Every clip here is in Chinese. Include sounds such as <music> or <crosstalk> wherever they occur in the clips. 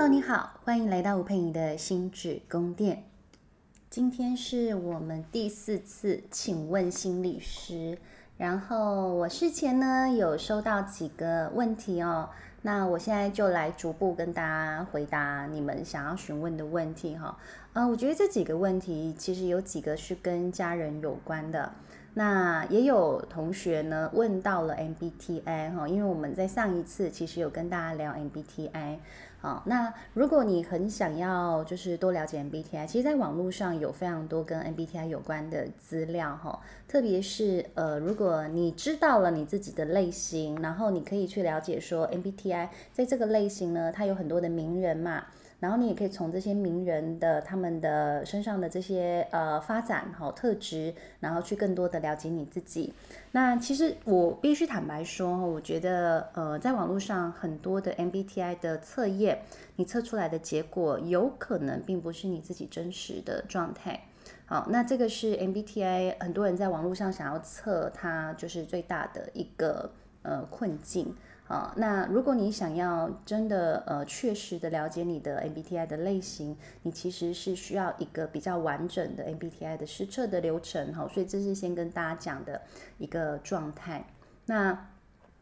Hello，你好，欢迎来到吴姵莹的心智宫殿。今天是我们第四次请问心理师，然后我事前呢有收到几个问题哦，那我现在就来逐步跟大家回答你们想要询问的问题哈。呃，我觉得这几个问题其实有几个是跟家人有关的。那也有同学呢问到了 MBTI 哈，因为我们在上一次其实有跟大家聊 MBTI，好，那如果你很想要就是多了解 MBTI，其实在网络上有非常多跟 MBTI 有关的资料哈，特别是呃如果你知道了你自己的类型，然后你可以去了解说 MBTI 在这个类型呢，它有很多的名人嘛。然后你也可以从这些名人的他们的身上的这些呃发展好特质，然后去更多的了解你自己。那其实我必须坦白说，我觉得呃在网络上很多的 MBTI 的测验，你测出来的结果有可能并不是你自己真实的状态。好，那这个是 MBTI 很多人在网络上想要测它，就是最大的一个呃困境。啊，那如果你想要真的呃确实的了解你的 MBTI 的类型，你其实是需要一个比较完整的 MBTI 的实测的流程哈，所以这是先跟大家讲的一个状态。那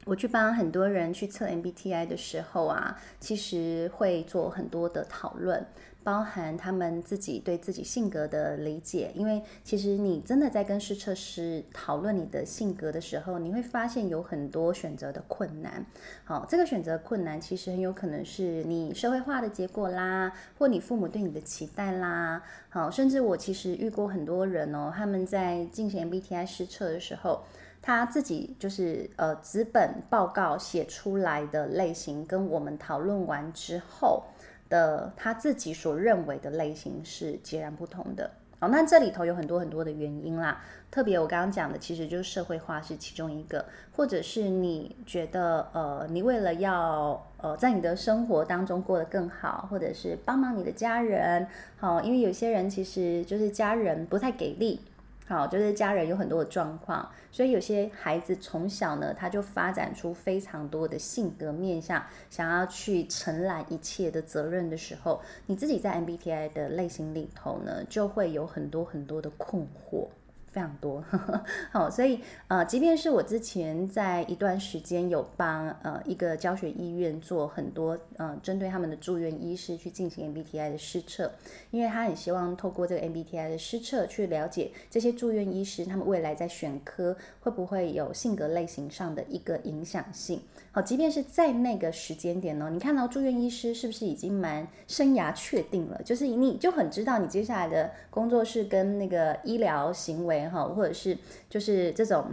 我去帮很多人去测 MBTI 的时候啊，其实会做很多的讨论。包含他们自己对自己性格的理解，因为其实你真的在跟试测师讨论你的性格的时候，你会发现有很多选择的困难。好，这个选择困难其实很有可能是你社会化的结果啦，或你父母对你的期待啦。好，甚至我其实遇过很多人哦，他们在进行 MBTI 试测的时候，他自己就是呃纸本报告写出来的类型，跟我们讨论完之后。的他自己所认为的类型是截然不同的。好，那这里头有很多很多的原因啦。特别我刚刚讲的，其实就是社会化是其中一个，或者是你觉得呃，你为了要呃在你的生活当中过得更好，或者是帮忙你的家人，好，因为有些人其实就是家人不太给力。好，就是家人有很多的状况，所以有些孩子从小呢，他就发展出非常多的性格面向，想要去承揽一切的责任的时候，你自己在 MBTI 的类型里头呢，就会有很多很多的困惑。非常多，<laughs> 好，所以呃，即便是我之前在一段时间有帮呃一个教学医院做很多呃针对他们的住院医师去进行 MBTI 的试测，因为他很希望透过这个 MBTI 的试测去了解这些住院医师他们未来在选科会不会有性格类型上的一个影响性。好，即便是在那个时间点呢，你看到住院医师是不是已经蛮生涯确定了？就是你就很知道你接下来的工作是跟那个医疗行为。哈，或者是就是这种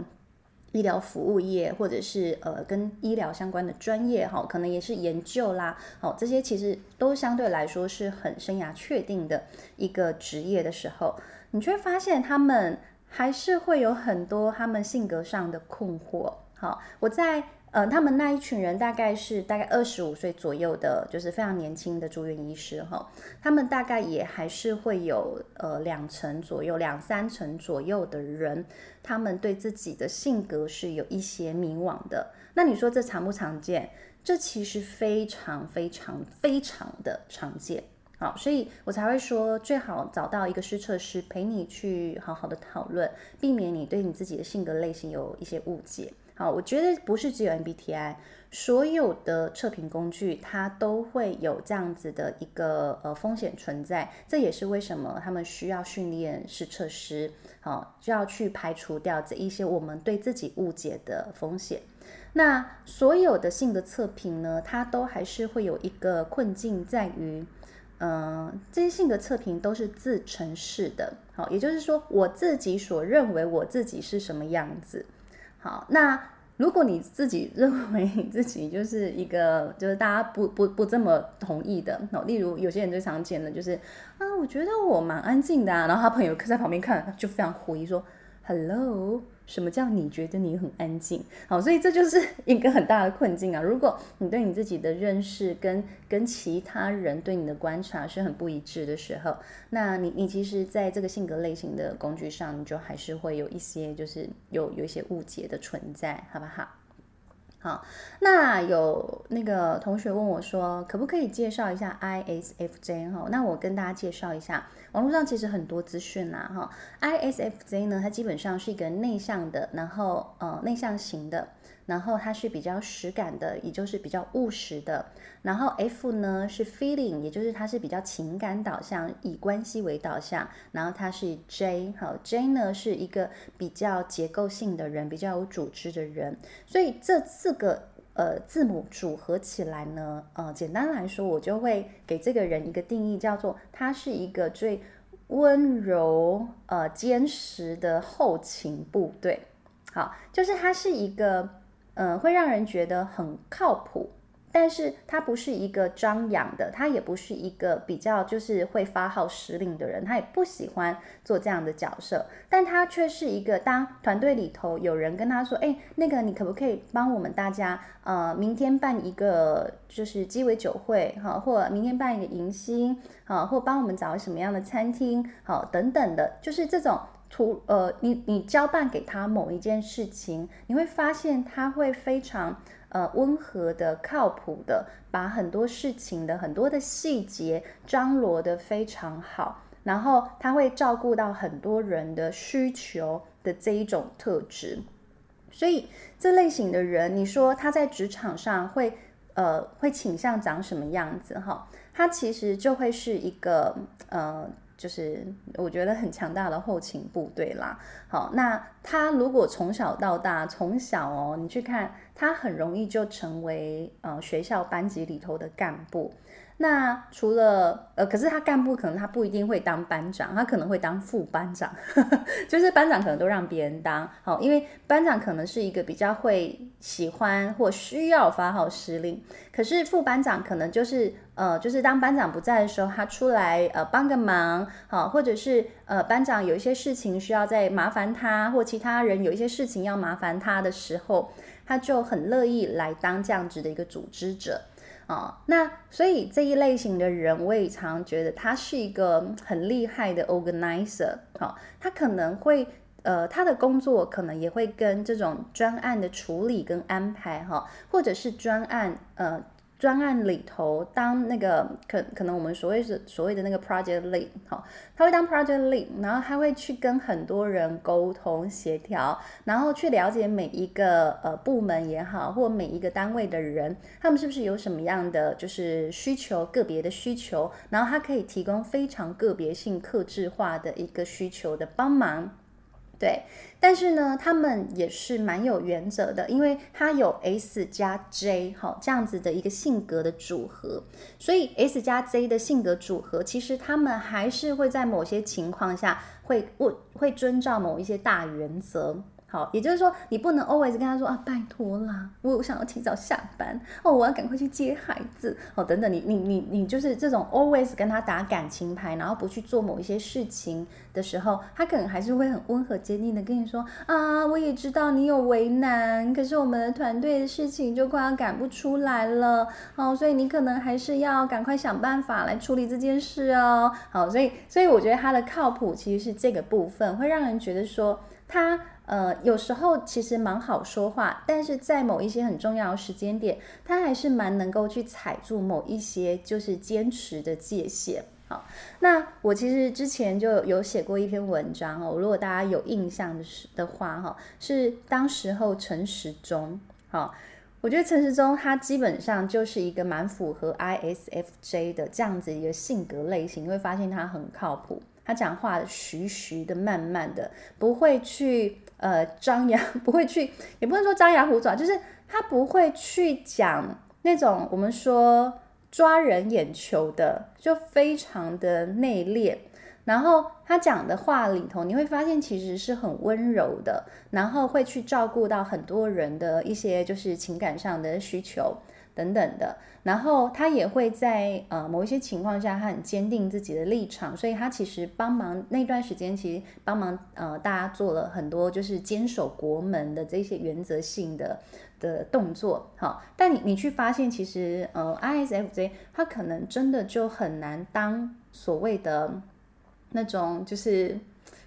医疗服务业，或者是呃跟医疗相关的专业哈，可能也是研究啦，好，这些其实都相对来说是很生涯确定的一个职业的时候，你却发现他们还是会有很多他们性格上的困惑。好，我在。呃，他们那一群人大概是大概二十五岁左右的，就是非常年轻的住院医师哈。他们大概也还是会有呃两成左右、两三成左右的人，他们对自己的性格是有一些迷惘的。那你说这常不常见？这其实非常非常非常的常见。好，所以我才会说最好找到一个试测师陪你去好好的讨论，避免你对你自己的性格类型有一些误解。好，我觉得不是只有 MBTI，所有的测评工具它都会有这样子的一个呃风险存在。这也是为什么他们需要训练试测师，好，就要去排除掉这一些我们对自己误解的风险。那所有的性格测评呢，它都还是会有一个困境在于，嗯、这些性格测评都是自陈式的，好，也就是说我自己所认为我自己是什么样子。好，那如果你自己认为你自己就是一个，就是大家不不不这么同意的，例如有些人最常见的就是啊，我觉得我蛮安静的啊，然后他朋友在旁边看，就非常狐疑说，Hello。什么叫你觉得你很安静？好，所以这就是一个很大的困境啊！如果你对你自己的认识跟跟其他人对你的观察是很不一致的时候，那你你其实在这个性格类型的工具上，你就还是会有一些就是有有一些误解的存在，好不好？好，那有那个同学问我说，可不可以介绍一下 ISFJ 哈？那我跟大家介绍一下，网络上其实很多资讯啦哈。ISFJ 呢，它基本上是一个内向的，然后呃内向型的，然后它是比较实感的，也就是比较务实的。然后 F 呢是 feeling，也就是它是比较情感导向，以关系为导向。然后它是 J，好，J 呢是一个比较结构性的人，比较有组织的人。所以这四个呃字母组合起来呢，呃，简单来说，我就会给这个人一个定义，叫做他是一个最温柔呃坚实的后勤部队。好，就是他是一个呃会让人觉得很靠谱。但是他不是一个张扬的，他也不是一个比较就是会发号施令的人，他也不喜欢做这样的角色。但他却是一个，当团队里头有人跟他说：“哎，那个你可不可以帮我们大家，呃，明天办一个就是鸡尾酒会，哈，或明天办一个迎新，啊，或帮我们找什么样的餐厅，好，等等的，就是这种图，呃，你你交办给他某一件事情，你会发现他会非常。”呃，温和的、靠谱的，把很多事情的很多的细节张罗得非常好，然后他会照顾到很多人的需求的这一种特质，所以这类型的人，你说他在职场上会呃会倾向长什么样子哈？他其实就会是一个呃。就是我觉得很强大的后勤部队啦。好，那他如果从小到大，从小哦，你去看，他很容易就成为呃学校班级里头的干部。那除了呃，可是他干部可能他不一定会当班长，他可能会当副班长，呵呵，就是班长可能都让别人当，好，因为班长可能是一个比较会喜欢或需要发号施令，可是副班长可能就是呃，就是当班长不在的时候，他出来呃帮个忙，好，或者是呃班长有一些事情需要再麻烦他，或其他人有一些事情要麻烦他的时候，他就很乐意来当这样子的一个组织者。哦，那所以这一类型的人，我也常觉得他是一个很厉害的 organizer。好，他可能会，呃，他的工作可能也会跟这种专案的处理跟安排，哈，或者是专案，呃。专案里头当那个可可能我们所谓是所谓的那个 project lead 好，他会当 project lead，然后他会去跟很多人沟通协调，然后去了解每一个呃部门也好，或每一个单位的人，他们是不是有什么样的就是需求，个别的需求，然后他可以提供非常个别性、客制化的一个需求的帮忙。对，但是呢，他们也是蛮有原则的，因为他有 S 加 J 哈这样子的一个性格的组合，所以 S 加 J 的性格组合，其实他们还是会在某些情况下会会会遵照某一些大原则。好，也就是说，你不能 always 跟他说啊，拜托啦，我我想要提早下班哦，我要赶快去接孩子哦，等等，你你你你就是这种 always 跟他打感情牌，然后不去做某一些事情的时候，他可能还是会很温和坚定的跟你说啊，我也知道你有为难，可是我们的团队的事情就快要赶不出来了，哦，所以你可能还是要赶快想办法来处理这件事哦，好，所以所以我觉得他的靠谱其实是这个部分，会让人觉得说他。呃，有时候其实蛮好说话，但是在某一些很重要的时间点，他还是蛮能够去踩住某一些就是坚持的界限。好，那我其实之前就有写过一篇文章哦，如果大家有印象的是的话哈，是当时候陈时中。好，我觉得陈时中他基本上就是一个蛮符合 ISFJ 的这样子一个性格类型，你会发现他很靠谱，他讲话徐徐的、慢慢的，不会去。呃，张牙不会去，<laughs> 也不能说张牙舞爪，就是他不会去讲那种我们说抓人眼球的，就非常的内敛。然后他讲的话里头，你会发现其实是很温柔的，然后会去照顾到很多人的一些就是情感上的需求。等等的，然后他也会在呃某一些情况下，他很坚定自己的立场，所以他其实帮忙那段时间，其实帮忙呃大家做了很多就是坚守国门的这些原则性的的动作，好，但你你去发现，其实呃 ISFJ 他可能真的就很难当所谓的那种就是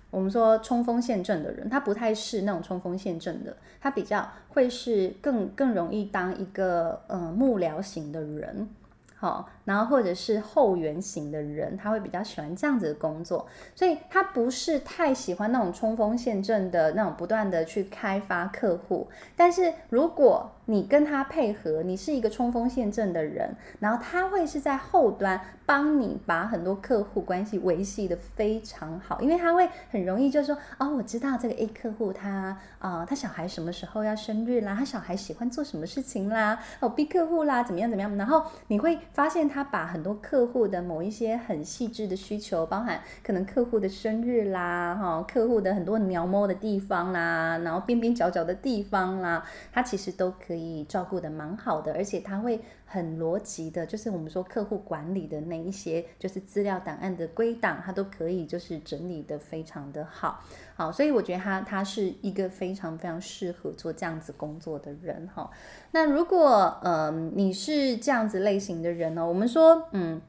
我们说冲锋陷阵的人，他不太是那种冲锋陷阵的，他比较会是更更容易当一个呃幕僚型的人。好，然后或者是后援型的人，他会比较喜欢这样子的工作，所以他不是太喜欢那种冲锋陷阵的那种不断的去开发客户。但是如果你跟他配合，你是一个冲锋陷阵的人，然后他会是在后端帮你把很多客户关系维系的非常好，因为他会很容易就说哦，我知道这个 A 客户他啊、他小孩什么时候要生日啦，他小孩喜欢做什么事情啦，哦 B 客户啦怎么样怎么样，然后你会发现他他把很多客户的某一些很细致的需求，包含可能客户的生日啦，哈、客户的很多描摹的地方啦，然后边边角角的地方啦，他其实都可以。照顾的蛮好的，而且他会很逻辑的，就是我们说客户管理的那一些，就是资料档案的归档，他都可以就是整理得非常的好，好，所以我觉得他他是一个非常非常适合做这样子工作的人哈。那如果嗯你是这样子类型的人呢，我们说嗯，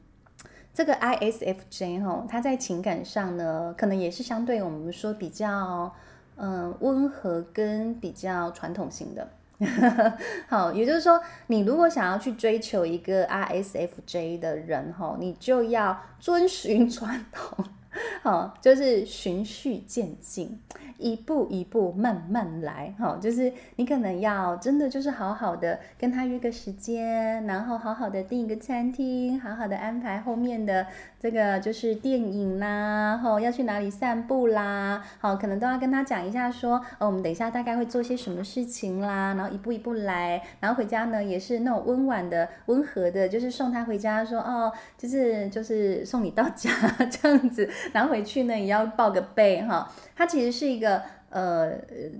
这个 ISFJ 哈，他在情感上呢，可能也是相对我们说比较嗯温和跟比较传统型的。<laughs> 好，也就是说，你如果想要去追求一个 R S F J 的人，哈，你就要遵循传统，<laughs> 好，就是循序渐进。一步一步慢慢来，哈，就是你可能要真的就是好好的跟他约个时间，然后好好的订一个餐厅，好好的安排后面的这个就是电影啦，哈，要去哪里散步啦，好，可能都要跟他讲一下说，哦，我们等一下大概会做些什么事情啦，然后一步一步来，然后回家呢也是那种温婉的、温和的，就是送他回家说，哦，就是就是送你到家 <laughs> 这样子，然后回去呢也要报个备，哈。他其实是一个呃，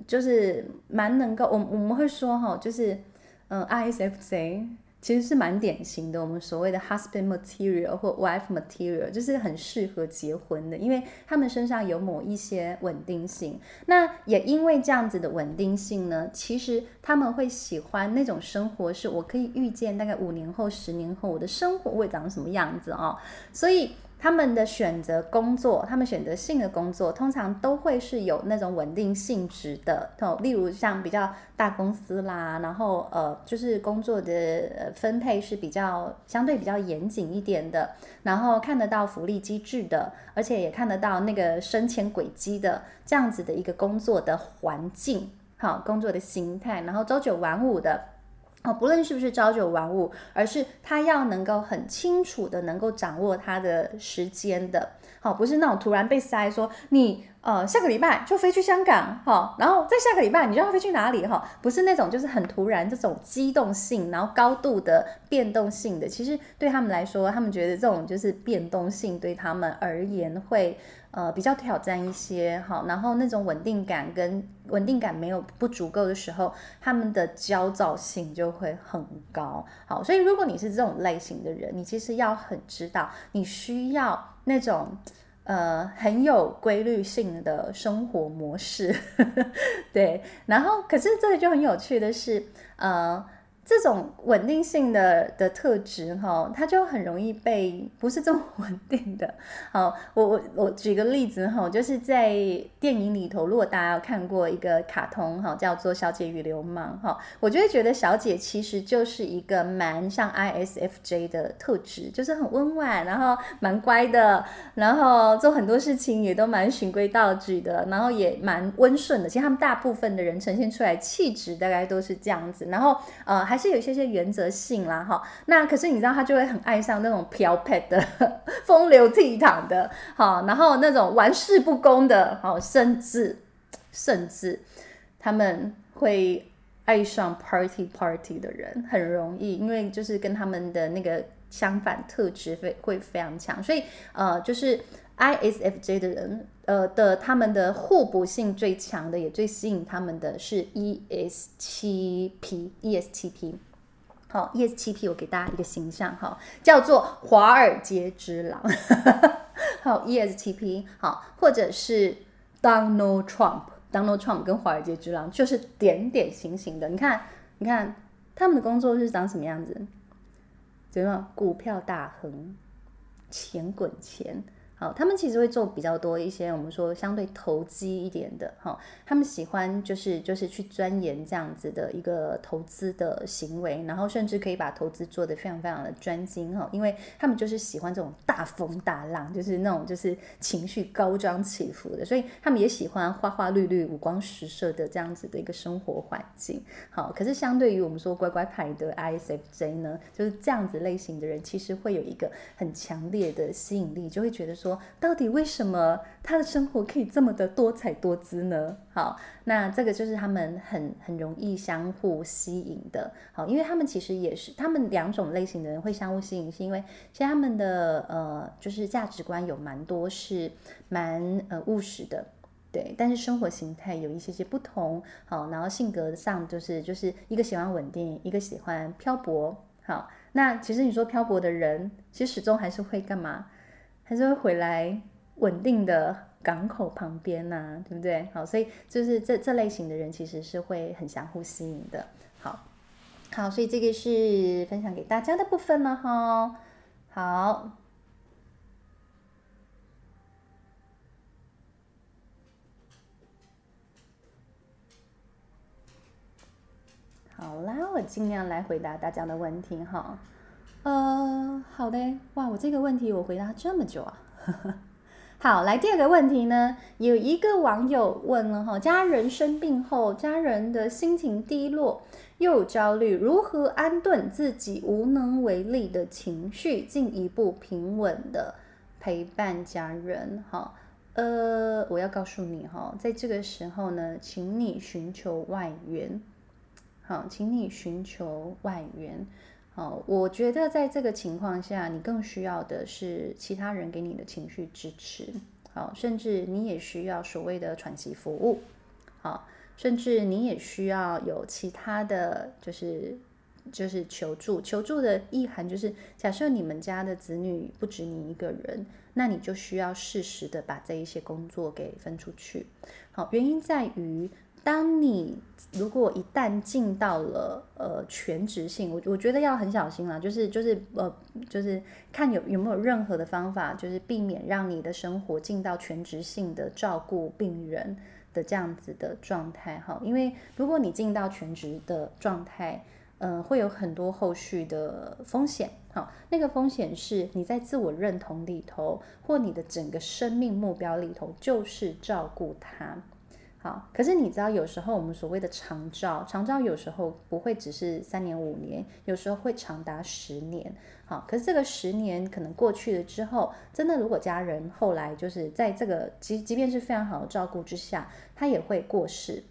就是蛮能够，我我们会说哈，就是嗯，ISFJ 其实是蛮典型的，我们所谓的 husband material 或 wife material，就是很适合结婚的，因为他们身上有某一些稳定性。那也因为这样子的稳定性呢，其实他们会喜欢那种生活，是我可以预见大概五年后、十年后我的生活会长什么样子哦，所以。他们的选择工作，他们选择性的工作，通常都会是有那种稳定性质的。例如像比较大公司啦，然后呃，就是工作的分配是比较相对比较严谨一点的，然后看得到福利机制的，而且也看得到那个升迁轨迹的这样子的一个工作的环境，好，工作的心态，然后朝九晚五的。哦，不论是不是朝九晚五，而是他要能够很清楚的能够掌握他的时间的，好，不是那种突然被塞说你呃下个礼拜就飞去香港，哈，然后再下个礼拜你就要飞去哪里，哈，不是那种就是很突然这种机动性，然后高度的变动性的，其实对他们来说，他们觉得这种就是变动性对他们而言会。呃，比较挑战一些，好，然后那种稳定感跟稳定感没有不足够的时候，他们的焦躁性就会很高，好，所以如果你是这种类型的人，你其实要很知道，你需要那种呃很有规律性的生活模式，<laughs> 对，然后可是这里就很有趣的是，呃。这种稳定性的的特质，哈，它就很容易被不是这么稳定的。<laughs> 好，我我我举个例子，哈，就是在电影里头，如果大家有看过一个卡通，哈，叫做《小姐与流氓》，哈，我就会觉得小姐其实就是一个蛮像 ISFJ 的特质，就是很温婉，然后蛮乖的，然后做很多事情也都蛮循规蹈矩的，然后也蛮温顺的。其实他们大部分的人呈现出来气质大概都是这样子，然后呃。还是有一些些原则性啦，哈。那可是你知道，他就会很爱上那种飘撇的、<laughs> 风流倜傥的，好，然后那种玩世不恭的，好，甚至甚至他们会爱上 party party 的人，很容易，因为就是跟他们的那个相反特质会会非常强，所以呃，就是 ISFJ 的人。呃的，他们的互补性最强的，也最吸引他们的是 ESTP，ESTP，好，ESTP，我给大家一个形象哈，叫做华尔街之狼，<laughs> 好，ESTP，好，或者是 Donald Trump，Donald Trump 跟华尔街之狼就是点点形形的，你看，你看他们的工作是长什么样子？怎么样？股票大亨，钱滚钱。好，他们其实会做比较多一些我们说相对投机一点的，哈，他们喜欢就是就是去钻研这样子的一个投资的行为，然后甚至可以把投资做得非常非常的专精，哈，因为他们就是喜欢这种大风大浪，就是那种就是情绪高涨起伏的，所以他们也喜欢花花绿绿、五光十色的这样子的一个生活环境，好，可是相对于我们说乖乖牌的 ISFJ 呢，就是这样子类型的人，其实会有一个很强烈的吸引力，就会觉得说。到底为什么他的生活可以这么的多彩多姿呢？好，那这个就是他们很很容易相互吸引的。好，因为他们其实也是他们两种类型的人会相互吸引，是因为其实他们的呃就是价值观有蛮多是蛮呃务实的，对，但是生活形态有一些些不同。好，然后性格上就是就是一个喜欢稳定，一个喜欢漂泊。好，那其实你说漂泊的人，其实始终还是会干嘛？还是会回来稳定的港口旁边呐、啊，对不对？好，所以就是这这类型的人其实是会很相互吸引的。好，好，所以这个是分享给大家的部分了哈。好，好啦，我尽量来回答大家的问题哈。呃，好的，哇，我这个问题我回答这么久啊，<laughs> 好，来第二个问题呢，有一个网友问了哈，家人生病后，家人的心情低落又焦虑，如何安顿自己无能为力的情绪，进一步平稳的陪伴家人？哈，呃，我要告诉你哈，在这个时候呢，请你寻求外援，好，请你寻求外援。好，我觉得在这个情况下，你更需要的是其他人给你的情绪支持。好，甚至你也需要所谓的喘息服务。好，甚至你也需要有其他的就是就是求助。求助的意涵就是，假设你们家的子女不止你一个人，那你就需要适时的把这一些工作给分出去。好，原因在于。当你如果一旦进到了呃全职性，我我觉得要很小心啦，就是就是呃就是看有有没有任何的方法，就是避免让你的生活进到全职性的照顾病人的这样子的状态哈，因为如果你进到全职的状态，呃会有很多后续的风险哈，那个风险是你在自我认同里头或你的整个生命目标里头就是照顾他。好，可是你知道，有时候我们所谓的长照，长照有时候不会只是三年五年，有时候会长达十年。好，可是这个十年可能过去了之后，真的如果家人后来就是在这个即即便是非常好的照顾之下，他也会过世。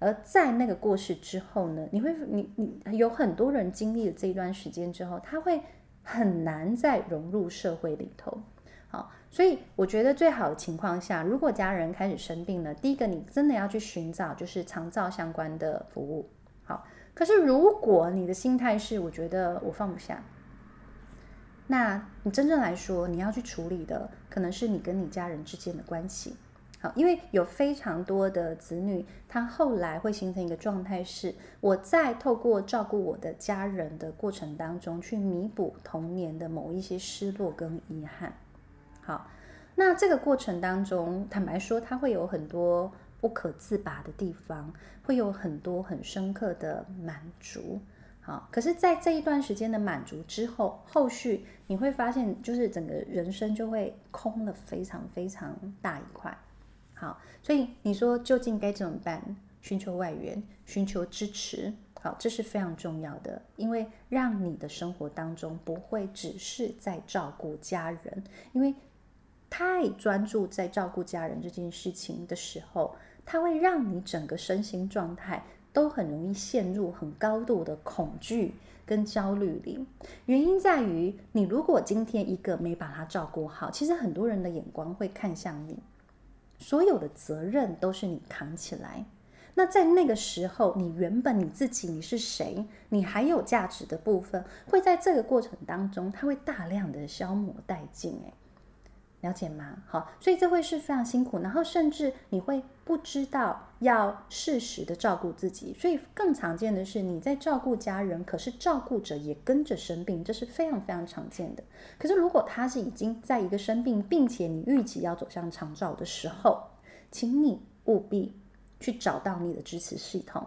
而在那个过世之后呢，你会你你有很多人经历了这一段时间之后，他会很难再融入社会里头。好，所以我觉得最好的情况下，如果家人开始生病了，第一个你真的要去寻找就是长照相关的服务。好，可是如果你的心态是我觉得我放不下，那你真正来说你要去处理的可能是你跟你家人之间的关系。好，因为有非常多的子女，他后来会形成一个状态是，我在透过照顾我的家人的过程当中，去弥补童年的某一些失落跟遗憾。好，那这个过程当中，坦白说，他会有很多不可自拔的地方，会有很多很深刻的满足。好，可是，在这一段时间的满足之后，后续你会发现，就是整个人生就会空了非常非常大一块。好，所以你说究竟该怎么办？寻求外援，寻求支持。好，这是非常重要的，因为让你的生活当中不会只是在照顾家人，因为。太专注在照顾家人这件事情的时候，它会让你整个身心状态都很容易陷入很高度的恐惧跟焦虑里。原因在于，你如果今天一个没把他照顾好，其实很多人的眼光会看向你，所有的责任都是你扛起来。那在那个时候，你原本你自己你是谁，你还有价值的部分，会在这个过程当中，它会大量的消磨殆尽。了解吗？好，所以这会是非常辛苦，然后甚至你会不知道要适时的照顾自己，所以更常见的是你在照顾家人，可是照顾者也跟着生病，这是非常非常常见的。可是如果他是已经在一个生病，并且你预期要走向长照的时候，请你务必去找到你的支持系统。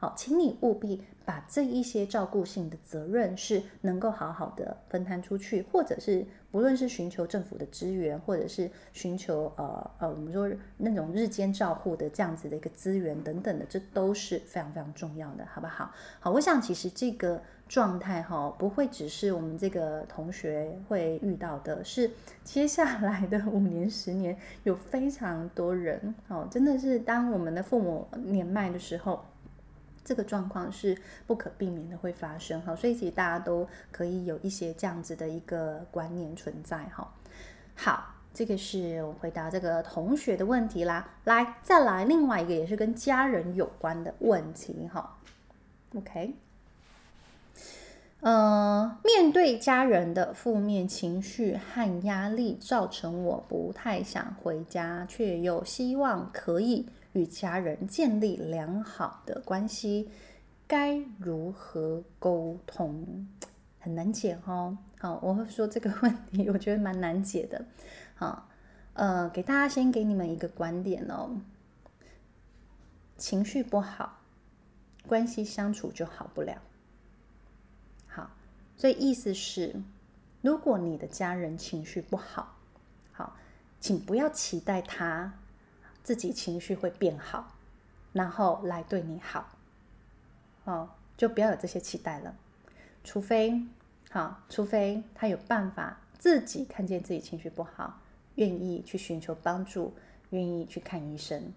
好，请你务必把这一些照顾性的责任是能够好好的分摊出去，或者是不论是寻求政府的支援，或者是寻求呃呃我们说那种日间照护的这样子的一个资源等等的，这都是非常非常重要的，好不好？好，我想其实这个状态哈，不会只是我们这个同学会遇到的，是接下来的五年、十年有非常多人哦，真的是当我们的父母年迈的时候。这个状况是不可避免的会发生哈，所以其实大家都可以有一些这样子的一个观念存在哈。好，这个是我回答这个同学的问题啦。来，再来另外一个也是跟家人有关的问题哈。OK，呃，面对家人的负面情绪和压力，造成我不太想回家，却又希望可以。与家人建立良好的关系，该如何沟通？很难解哦。好，我会说这个问题，我觉得蛮难解的。好，呃，给大家先给你们一个观点哦。情绪不好，关系相处就好不了。好，所以意思是，如果你的家人情绪不好，好，请不要期待他。自己情绪会变好，然后来对你好，哦，就不要有这些期待了。除非，好，除非他有办法自己看见自己情绪不好，愿意去寻求帮助，愿意去看医生。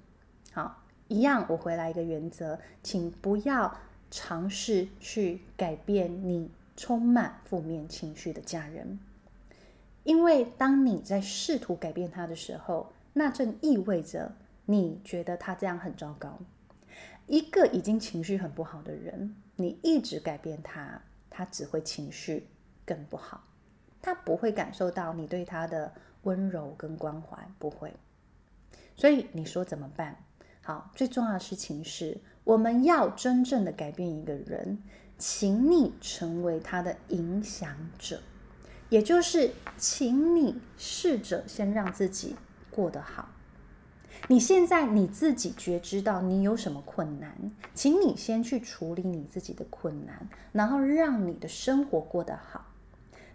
好，一样，我回来一个原则，请不要尝试去改变你充满负面情绪的家人，因为当你在试图改变他的时候，那正意味着。你觉得他这样很糟糕，一个已经情绪很不好的人，你一直改变他，他只会情绪更不好，他不会感受到你对他的温柔跟关怀，不会。所以你说怎么办？好，最重要的事情是，我们要真正的改变一个人，请你成为他的影响者，也就是，请你试着先让自己过得好。你现在你自己觉知到你有什么困难，请你先去处理你自己的困难，然后让你的生活过得好。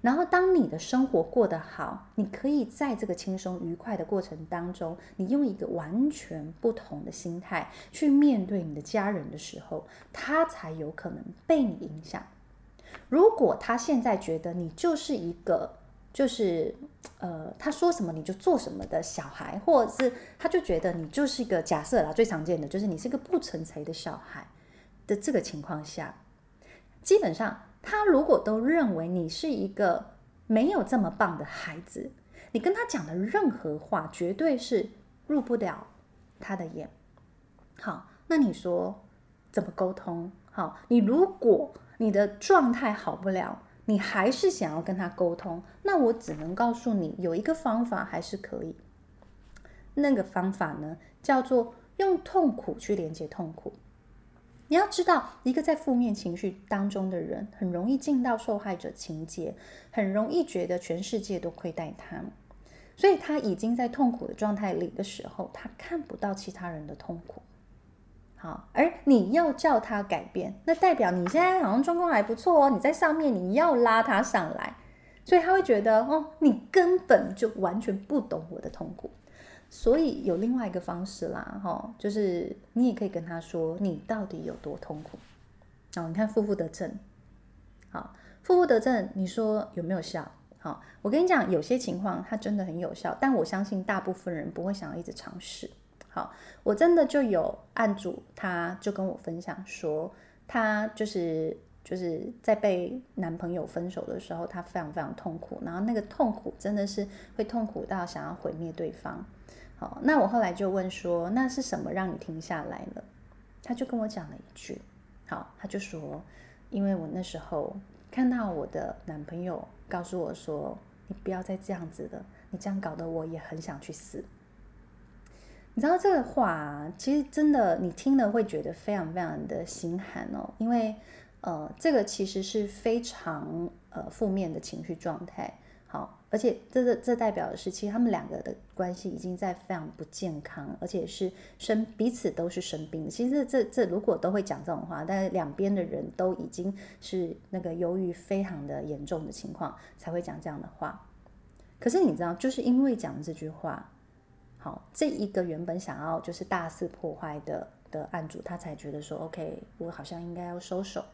然后当你的生活过得好，你可以在这个轻松愉快的过程当中，你用一个完全不同的心态去面对你的家人的时候，他才有可能被你影响。如果他现在觉得你就是一个，就是，呃，他说什么你就做什么的小孩，或者是他就觉得你就是一个假设啦，最常见的就是你是个不成才的小孩的这个情况下，基本上他如果都认为你是一个没有这么棒的孩子，你跟他讲的任何话绝对是入不了他的眼。好，那你说怎么沟通？好，你如果你的状态好不了。你还是想要跟他沟通，那我只能告诉你，有一个方法还是可以。那个方法呢，叫做用痛苦去连接痛苦。你要知道，一个在负面情绪当中的人，很容易进到受害者情节，很容易觉得全世界都亏待他，所以他已经在痛苦的状态里的时候，他看不到其他人的痛苦。好，而你要叫他改变，那代表你现在好像状况还不错哦。你在上面，你要拉他上来，所以他会觉得哦，你根本就完全不懂我的痛苦。所以有另外一个方式啦，哈，就是你也可以跟他说，你到底有多痛苦。哦，你看负负得正，好，负负得正，你说有没有效？好，我跟你讲，有些情况它真的很有效，但我相信大部分人不会想要一直尝试。好，我真的就有案主，他就跟我分享说，他就是就是在被男朋友分手的时候，他非常非常痛苦，然后那个痛苦真的是会痛苦到想要毁灭对方。好，那我后来就问说，那是什么让你停下来了？他就跟我讲了一句，好，他就说，因为我那时候看到我的男朋友告诉我说，你不要再这样子了，你这样搞得我也很想去死。你知道这个话，其实真的你听了会觉得非常非常的心寒哦，因为呃，这个其实是非常呃负面的情绪状态。好，而且这这这代表的是，其实他们两个的关系已经在非常不健康，而且是生彼此都是生病。其实这这这如果都会讲这种话，但是两边的人都已经是那个忧郁非常的严重的情况，才会讲这样的话。可是你知道，就是因为讲这句话，好，这一个原本想要就是大肆破坏的的案主，他才觉得说，OK，我好像应该要收手。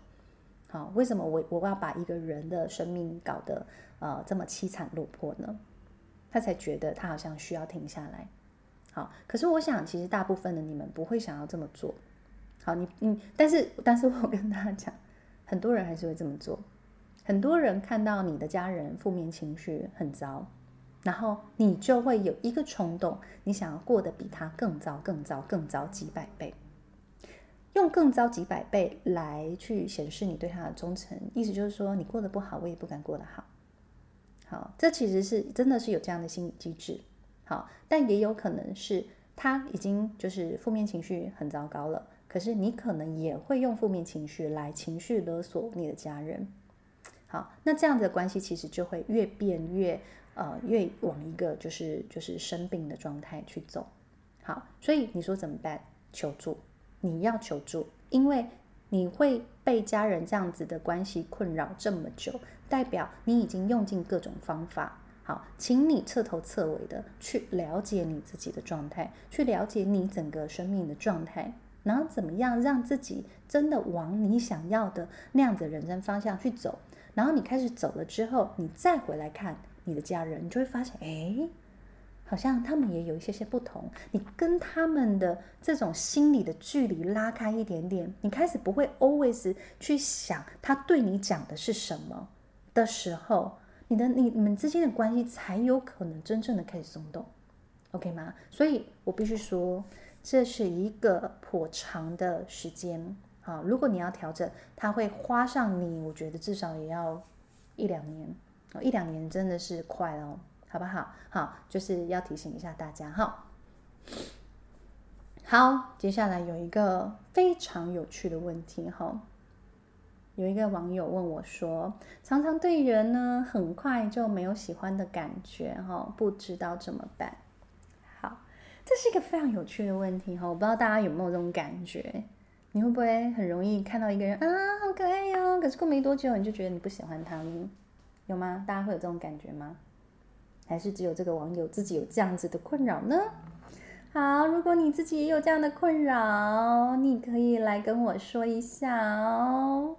好，为什么我我要把一个人的生命搞得呃这么凄惨落魄呢？他才觉得他好像需要停下来。好，可是我想，其实大部分的你们不会想要这么做。好，你你，但是但是我跟大家讲，很多人还是会这么做。很多人看到你的家人负面情绪很糟，然后你就会有一个冲动，你想要过得比他更糟、更糟、更糟几百倍。用更糟几百倍来去显示你对他的忠诚，意思就是说你过得不好，我也不敢过得好。好，这其实是真的是有这样的心理机制。好，但也有可能是他已经就是负面情绪很糟糕了，可是你可能也会用负面情绪来情绪勒索你的家人。好，那这样子的关系其实就会越变越呃越往一个就是就是生病的状态去走。好，所以你说怎么办？求助。你要求助，因为你会被家人这样子的关系困扰这么久，代表你已经用尽各种方法。好，请你彻头彻尾的去了解你自己的状态，去了解你整个生命的状态，然后怎么样让自己真的往你想要的那样子的人生方向去走。然后你开始走了之后，你再回来看你的家人，你就会发现，哎。好像他们也有一些些不同，你跟他们的这种心理的距离拉开一点点，你开始不会 always 去想他对你讲的是什么的时候，你的你你们之间的关系才有可能真正的开始松动，OK 吗？所以我必须说，这是一个颇长的时间啊，如果你要调整，它会花上你，我觉得至少也要一两年，一两年真的是快哦。好不好？好，就是要提醒一下大家哈。好，接下来有一个非常有趣的问题哈。有一个网友问我说：“常常对人呢，很快就没有喜欢的感觉哈，不知道怎么办？”好，这是一个非常有趣的问题哈。我不知道大家有没有这种感觉？你会不会很容易看到一个人啊，好可爱哟，可是过没多久你就觉得你不喜欢他了？有吗？大家会有这种感觉吗？还是只有这个网友自己有这样子的困扰呢？好，如果你自己也有这样的困扰，你可以来跟我说一下哦。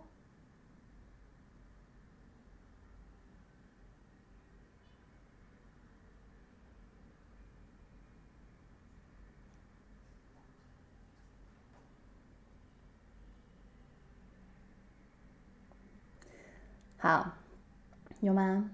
好，有吗？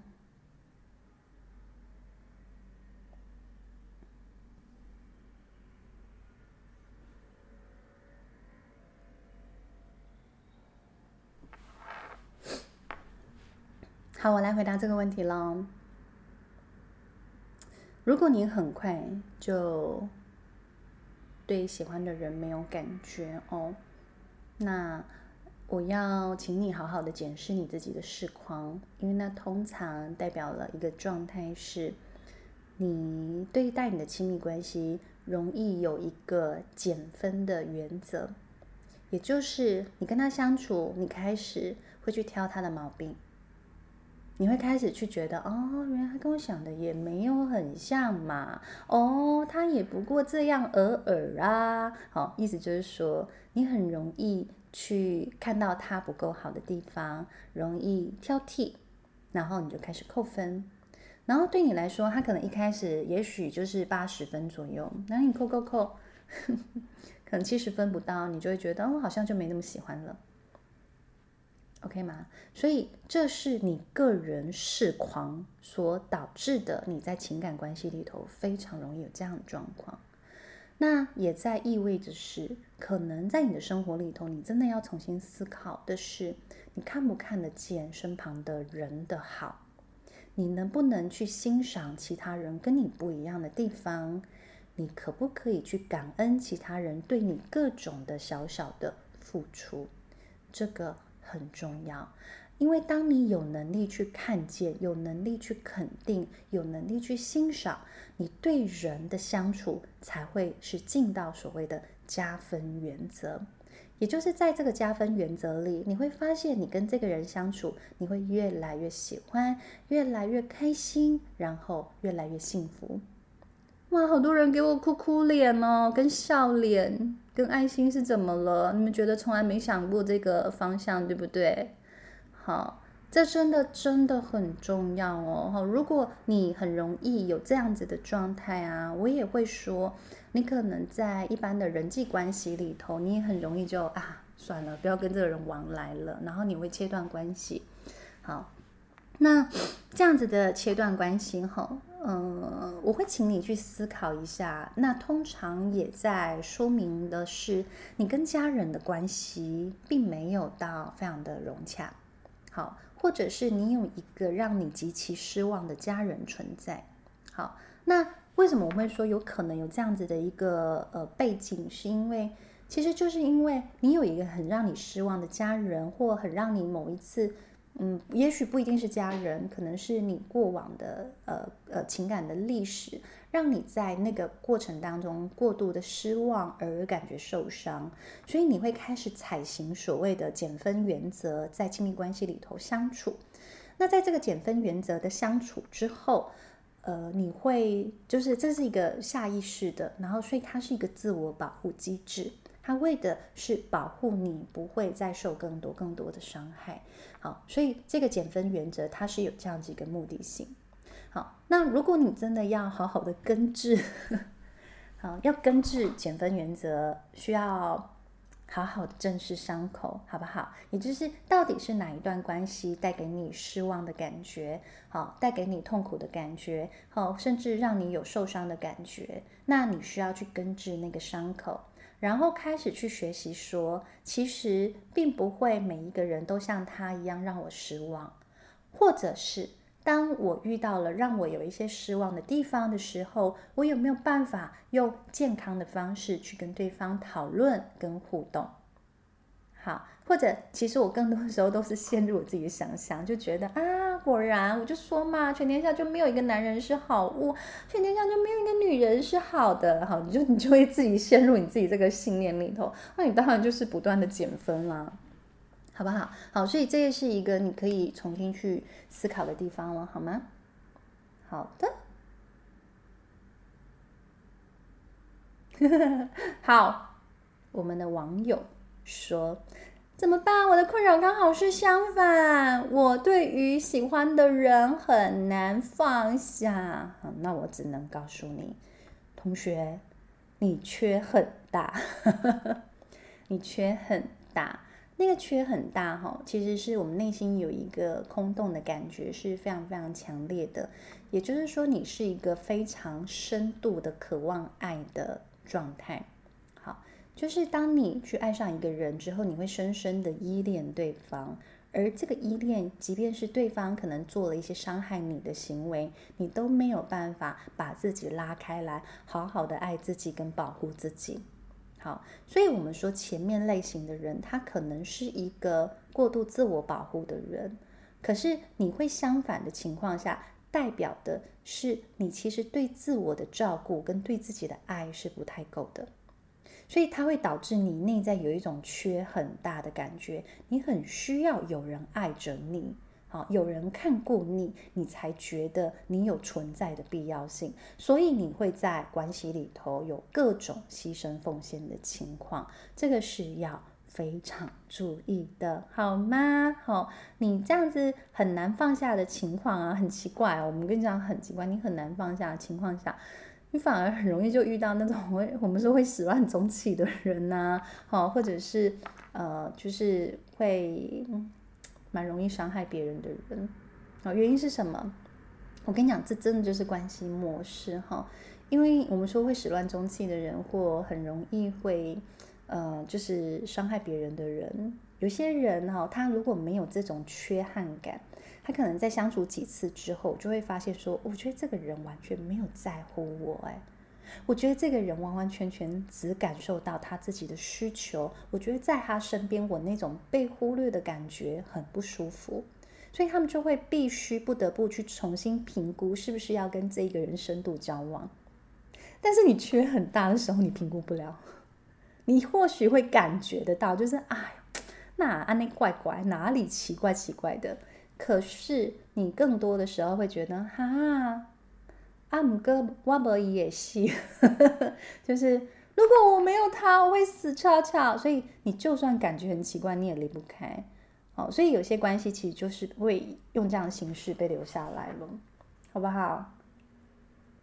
好，我来回答这个问题喽。如果你很快就对喜欢的人没有感觉哦，那我要请你好好的检视你自己的视框，因为那通常代表了一个状态是，你对待你的亲密关系容易有一个减分的原则，也就是你跟他相处，你开始会去挑他的毛病。你会开始去觉得，哦，原来他跟我想的也没有很像嘛，哦，他也不过这样而已啊。好，意思就是说，你很容易去看到他不够好的地方，容易挑剔，然后你就开始扣分。然后对你来说，他可能一开始也许就是八十分左右，然后你扣扣扣，<laughs> 可能七十分不到，你就会觉得，哦，好像就没那么喜欢了。OK 吗？所以这是你个人视狂所导致的，你在情感关系里头非常容易有这样的状况。那也在意味着是，可能在你的生活里头，你真的要重新思考的是，你看不看得见身旁的人的好？你能不能去欣赏其他人跟你不一样的地方？你可不可以去感恩其他人对你各种的小小的付出？这个很重要，因为当你有能力去看见，有能力去肯定，有能力去欣赏，你对人的相处才会是进到所谓的加分原则。也就是在这个加分原则里，你会发现你跟这个人相处，你会越来越喜欢，越来越开心，然后越来越幸福。哇，好多人给我哭哭脸哦，跟笑脸，跟爱心是怎么了？你们觉得从来没想过这个方向，对不对？好，这真的真的很重要哦。哈如果你很容易有这样子的状态啊，我也会说。你可能在一般的人际关系里头，你也很容易就啊，算了，不要跟这个人往来了，然后你会切断关系。好，那这样子的切断关系哈，嗯、我会请你去思考一下。那通常也在说明的是，你跟家人的关系并没有到非常的融洽，好，或者是你有一个让你极其失望的家人存在。好，那。为什么我会说有可能有这样子的一个呃背景？是因为其实就是因为你有一个很让你失望的家人，或很让你某一次，嗯，也许不一定是家人，可能是你过往的呃呃情感的历史，让你在那个过程当中过度的失望而感觉受伤，所以你会开始采行所谓的减分原则，在亲密关系里头相处。那在这个减分原则的相处之后。呃，你会就是这是一个下意识的，然后所以它是一个自我保护机制，它为的是保护你不会再受更多更多的伤害。好，所以这个减分原则它是有这样子一个目的性。好，那如果你真的要好好的根治，好，要根治减分原则，需要。好好的正视伤口，好不好？也就是到底是哪一段关系带给你失望的感觉，好，带给你痛苦的感觉，好，甚至让你有受伤的感觉，那你需要去根治那个伤口，然后开始去学习说，其实并不会每一个人都像他一样让我失望，或者是。当我遇到了让我有一些失望的地方的时候，我有没有办法用健康的方式去跟对方讨论跟互动？好，或者其实我更多的时候都是陷入我自己的想象，就觉得啊，果然我就说嘛，全天下就没有一个男人是好物，全天下就没有一个女人是好的。好，你就你就会自己陷入你自己这个信念里头，那你当然就是不断的减分啦。好不好？好，所以这也是一个你可以重新去思考的地方了，好吗？好的，<laughs> 好，我们的网友说怎么办？我的困扰刚好是相反，我对于喜欢的人很难放下。那我只能告诉你，同学，你缺很大，<laughs> 你缺很大。那个缺很大哈，其实是我们内心有一个空洞的感觉，是非常非常强烈的。也就是说，你是一个非常深度的渴望爱的状态。好，就是当你去爱上一个人之后，你会深深的依恋对方，而这个依恋，即便是对方可能做了一些伤害你的行为，你都没有办法把自己拉开来，好好的爱自己跟保护自己。好，所以我们说前面类型的人，他可能是一个过度自我保护的人，可是你会相反的情况下，代表的是你其实对自我的照顾跟对自己的爱是不太够的，所以它会导致你内在有一种缺很大的感觉，你很需要有人爱着你。好，有人看过你，你才觉得你有存在的必要性，所以你会在关系里头有各种牺牲奉献的情况，这个是要非常注意的，好吗？好，你这样子很难放下的情况啊，很奇怪哦，我们跟你讲很奇怪，你很难放下的情况下，你反而很容易就遇到那种会我们说会始乱终弃的人呐，好，或者是呃，就是会。蛮容易伤害别人的人，啊，原因是什么？我跟你讲，这真的就是关系模式哈。因为我们说会始乱终弃的人，或很容易会，呃，就是伤害别人的人。有些人哈，他如果没有这种缺憾感，他可能在相处几次之后，就会发现说，我觉得这个人完全没有在乎我，哎，我觉得这个人完完全全只感受到他自己的需求。我觉得在他身边，我那种被忽略的感觉很不舒服，所以他们就会必须不得不去重新评估，是不是要跟这个人深度交往。但是你缺很大的时候，你评估不了。你或许会感觉得到，就是哎，那安那怪怪，哪里奇怪奇怪的？可是你更多的时候会觉得，哈，阿姆哥我无伊也是，<laughs> 就是如果我没有他，我会死翘翘。所以你就算感觉很奇怪，你也离不开。哦，所以有些关系其实就是会用这样的形式被留下来了，好不好？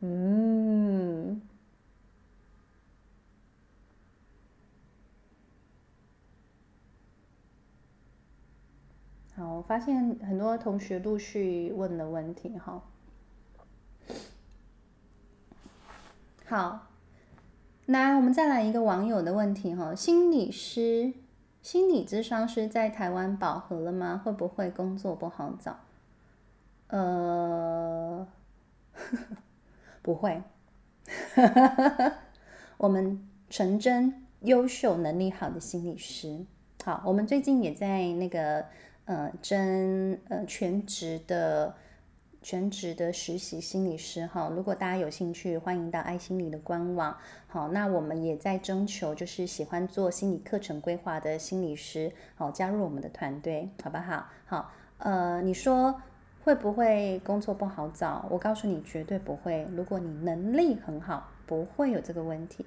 嗯。好，我发现很多同学陆续问了问题，哈。好，来，我们再来一个网友的问题，哈。心理师、心理咨商师在台湾饱和了吗？会不会工作不好找？呃，<laughs> 不会。<laughs> 我们纯真、优秀、能力好的心理师，好，我们最近也在那个。呃，争呃全职的全职的实习心理师哈，如果大家有兴趣，欢迎到爱心理的官网。好，那我们也在征求，就是喜欢做心理课程规划的心理师，好，加入我们的团队，好不好？好，呃，你说会不会工作不好找？我告诉你，绝对不会。如果你能力很好，不会有这个问题。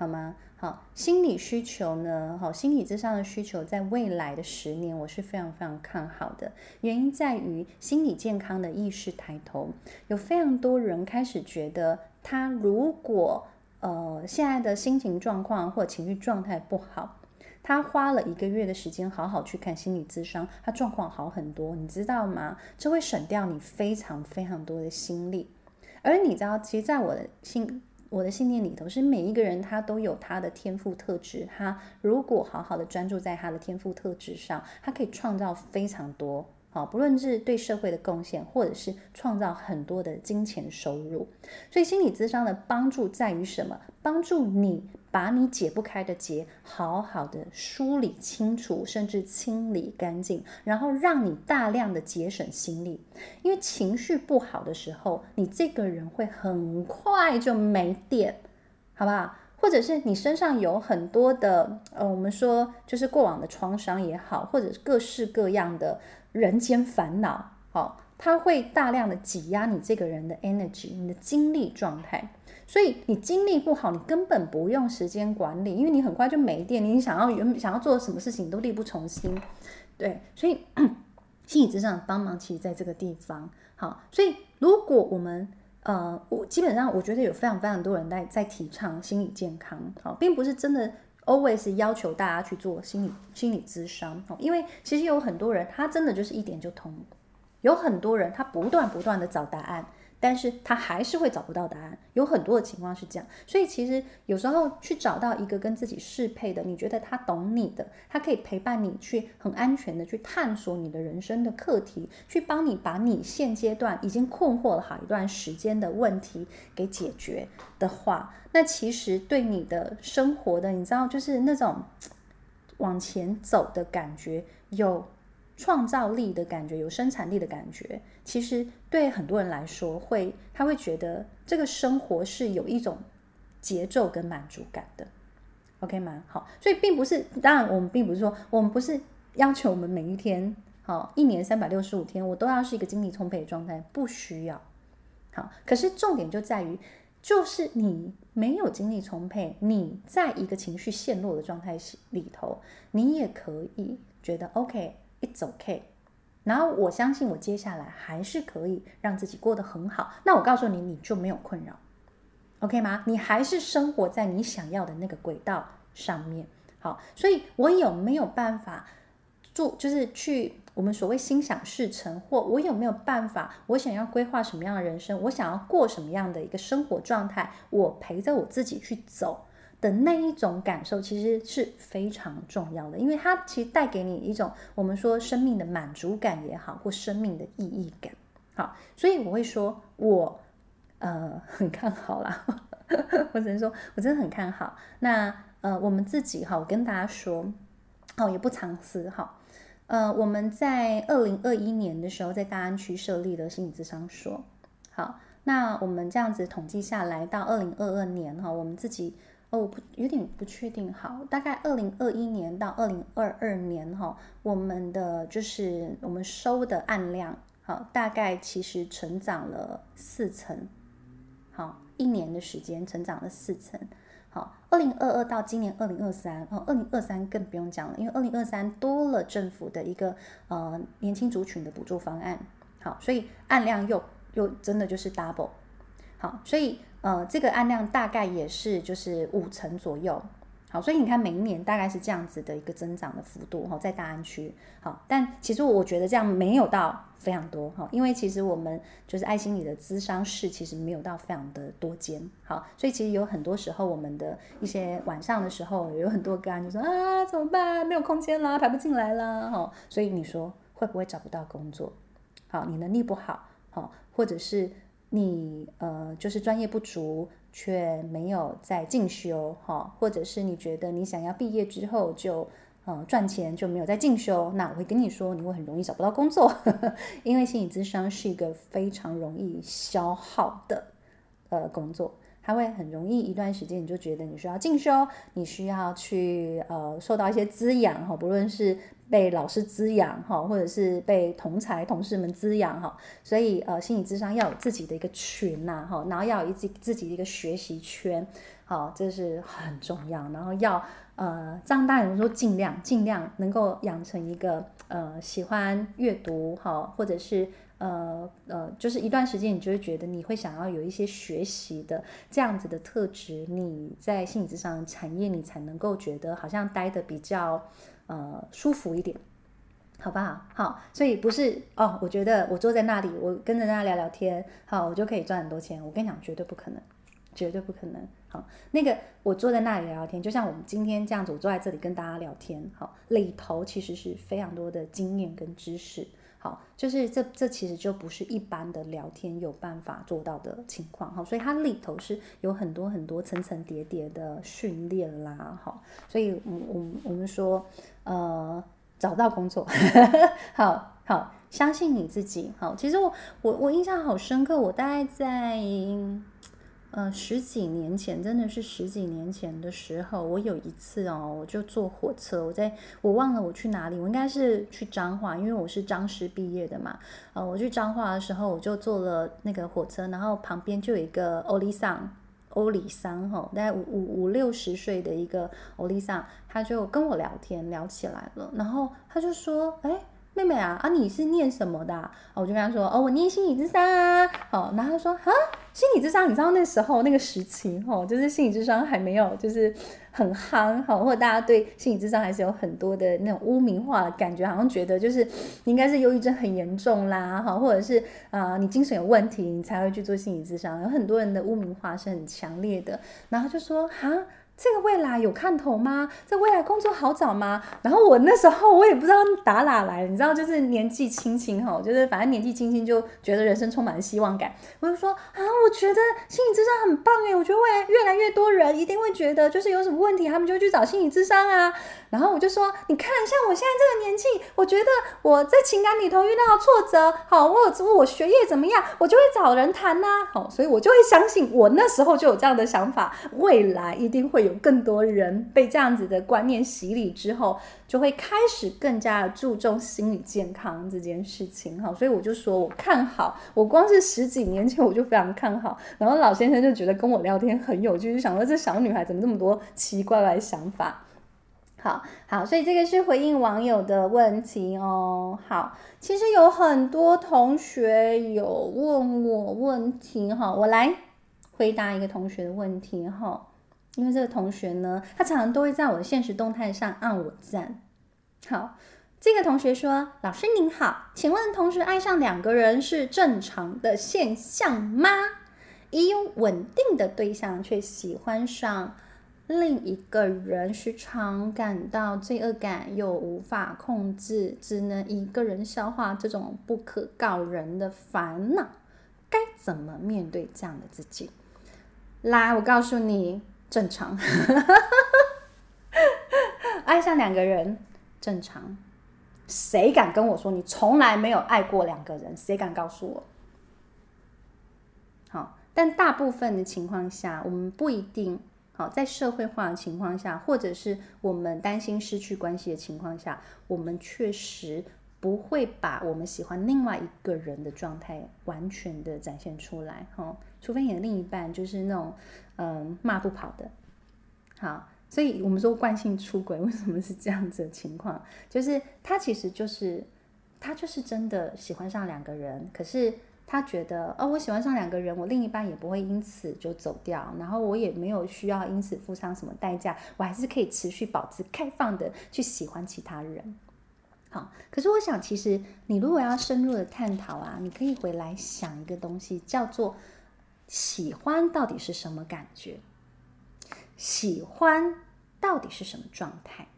好吗？好，心理需求呢？好，心理咨商的需求，在未来的十年，我是非常非常看好的。原因在于心理健康的意识抬头，有非常多人开始觉得，他如果呃现在的心情状况或情绪状态不好，他花了一个月的时间好好去看心理咨商，他状况好很多，你知道吗？这会省掉你非常非常多的心力。而你知道，其实在我的心。我的信念里头是每一个人他都有他的天赋特质，他如果好好的专注在他的天赋特质上，他可以创造非常多，好，不论是对社会的贡献，或者是创造很多的金钱收入。所以心理智商的帮助在于什么？帮助你。把你解不开的结好好的梳理清楚，甚至清理干净，然后让你大量的节省心力。因为情绪不好的时候，你这个人会很快就没电，好不好？或者是你身上有很多的，呃，我们说就是过往的创伤也好，或者是各式各样的人间烦恼，好，它会大量的挤压你这个人的 energy，你的精力状态。所以你精力不好，你根本不用时间管理，因为你很快就没电。你想要原想要做什么事情，都力不从心。对，所以心理咨商帮忙，其实在这个地方。好，所以如果我们呃，我基本上我觉得有非常非常多人在在提倡心理健康，好，并不是真的 always 要求大家去做心理心理咨商。好，因为其实有很多人他真的就是一点就通，有很多人他不断不断的找答案。但是他还是会找不到答案，有很多的情况是这样，所以其实有时候去找到一个跟自己适配的，你觉得他懂你的，他可以陪伴你去很安全的去探索你的人生的课题，去帮你把你现阶段已经困惑了好一段时间的问题给解决的话，那其实对你的生活的，你知道，就是那种往前走的感觉有。创造力的感觉，有生产力的感觉，其实对很多人来说会，他会觉得这个生活是有一种节奏跟满足感的，OK 吗？好，所以并不是，当然我们并不是说，我们不是要求我们每一天，好，一年三百六十五天，我都要是一个精力充沛的状态，不需要。好，可是重点就在于，就是你没有精力充沛，你在一个情绪陷落的状态里头，你也可以觉得 OK。It's okay，然后我相信我接下来还是可以让自己过得很好。那我告诉你，你就没有困扰，OK 吗？你还是生活在你想要的那个轨道上面。好，所以我有没有办法做，就是去我们所谓心想事成，或我有没有办法，我想要规划什么样的人生，我想要过什么样的一个生活状态，我陪着我自己去走。的那一种感受其实是非常重要的，因为它其实带给你一种我们说生命的满足感也好，或生命的意义感。好，所以我会说，我呃很看好啦，<laughs> 我只能说，我真的很看好。那呃，我们自己哈，我跟大家说，哦，也不藏私哈。呃，我们在二零二一年的时候，在大安区设立了心理咨商所。好，那我们这样子统计下来，到二零二二年哈，我们自己哦，我不有点不确定，好，大概二零二一年到二零二二年哈，我们的就是我们收的案量，好，大概其实成长了四成，好，一年的时间成长了四成，好，二零二二到今年二零二三，哦，二零二三更不用讲了，因为二零二三多了政府的一个呃年轻族群的补助方案，好，所以案量又。又真的就是 double，好，所以呃，这个案量大概也是就是五成左右，好，所以你看每一年大概是这样子的一个增长的幅度哈，在大安区，好，但其实我觉得这样没有到非常多哈，因为其实我们就是爱心里的咨商室其实没有到非常的多间，好，所以其实有很多时候我们的一些晚上的时候有很多个案就说啊怎么办，没有空间啦，排不进来啦，哈，所以你说会不会找不到工作？好，你能力不好。好，或者是你呃，就是专业不足，却没有在进修，哈，或者是你觉得你想要毕业之后就呃赚钱，就没有在进修，那我会跟你说，你会很容易找不到工作，呵呵，因为心理咨商是一个非常容易消耗的呃工作。它会很容易一段时间，你就觉得你需要进修，你需要去呃受到一些滋养哈，不论是被老师滋养哈，或者是被同才同事们滋养哈，所以呃心理智商要有自己的一个群呐哈，然后要有一自自己的一个学习圈，好，这是很重要，然后要呃张大人说尽量尽量能够养成一个呃喜欢阅读哈，或者是。呃呃，就是一段时间，你就会觉得你会想要有一些学习的这样子的特质，你在心理咨商产业，你才能够觉得好像待得比较呃舒服一点，好不好？好，所以不是哦，我觉得我坐在那里，我跟着大家聊聊天，好，我就可以赚很多钱。我跟你讲，绝对不可能，绝对不可能。好，那个我坐在那里聊聊天，就像我们今天这样子，我坐在这里跟大家聊天，好，里头其实是非常多的经验跟知识。好，就是这这其实就不是一般的聊天有办法做到的情况哈，所以它里头是有很多很多层层叠叠的训练啦，好，所以我我我们说呃找到工作，<laughs> 好好相信你自己，好，其实我我我印象好深刻，我大概在。呃，十几年前，真的是十几年前的时候，我有一次哦，我就坐火车，我在我忘了我去哪里，我应该是去彰化，因为我是彰师毕业的嘛。呃，我去彰化的时候，我就坐了那个火车，然后旁边就有一个欧里桑，欧里桑哈，大概五五五六十岁的一个欧里桑，他就跟我聊天，聊起来了，然后他就说，哎。妹妹啊，啊你是念什么的啊？我就跟他说，哦，我念心理智商啊。好，然后他说，啊，心理智商，你知道那时候那个时期，哈，就是心理智商还没有，就是很夯，哈，或者大家对心理智商还是有很多的那种污名化的感觉，好像觉得就是应该是忧郁症很严重啦，哈，或者是啊、你精神有问题，你才会去做心理智商，有很多人的污名化是很强烈的，然后就说，哈。这个未来有看头吗？这未来工作好找吗？然后我那时候我也不知道打哪来，你知道，就是年纪轻轻哈，就是反正年纪轻轻就觉得人生充满了希望感。我就说啊，我觉得心理智商很棒哎，我觉得未来越来越多人一定会觉得，就是有什么问题，他们就会去找心理智商啊。然后我就说，你看，像我现在这个年纪，我觉得我在情感里头遇到挫折，好，或者我学业怎么样，我就会找人谈呐，好，所以我就会相信，我那时候就有这样的想法，未来一定会有。更多人被这样子的观念洗礼之后，就会开始更加注重心理健康这件事情哈，所以我就说我看好，我光是十几年前我就非常看好，然后老先生就觉得跟我聊天很有趣，就想说这小女孩怎么这么多奇怪的想法？好好，所以这个是回应网友的问题哦。好，其实有很多同学有问我问题哈，我来回答一个同学的问题哈。因为这个同学呢，他常常都会在我的现实动态上按我赞。好，这个同学说：“老师您好，请问同时爱上两个人是正常的现象吗？已有稳定的对象却喜欢上另一个人，时常感到罪恶感又无法控制，只能一个人消化这种不可告人的烦恼，该怎么面对这样的自己？”来，我告诉你，正常。<laughs> 爱上两个人正常，谁敢跟我说你从来没有爱过两个人？谁敢告诉我？好，但大部分的情况下，我们不一定好，在社会化的情况下，或者是我们担心失去关系的情况下，我们确实不会把我们喜欢另外一个人的状态完全的展现出来。哈，除非你的另一半就是那种嗯骂不跑的，好。所以我们说惯性出轨为什么是这样子的情况？就是他其实就是他就是真的喜欢上两个人，可是他觉得哦，我喜欢上两个人，我另一半也不会因此就走掉，然后我也没有需要因此付上什么代价，我还是可以持续保持开放的去喜欢其他人。好，可是我想，其实你如果要深入的探讨啊，你可以回来想一个东西，叫做喜欢到底是什么感觉？喜欢到底是什么状态？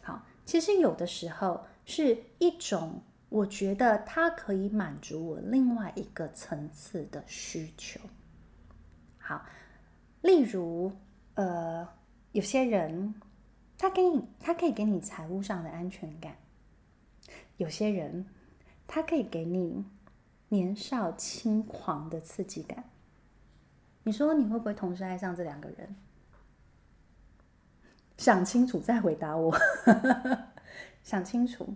好，其实有的时候是一种，我觉得它可以满足我另外一个层次的需求。好，例如，呃，有些人他给你，他可以给你财务上的安全感；有些人他可以给你年少轻狂的刺激感。你说你会不会同时爱上这两个人？想清楚再回答我。<laughs> 想清楚，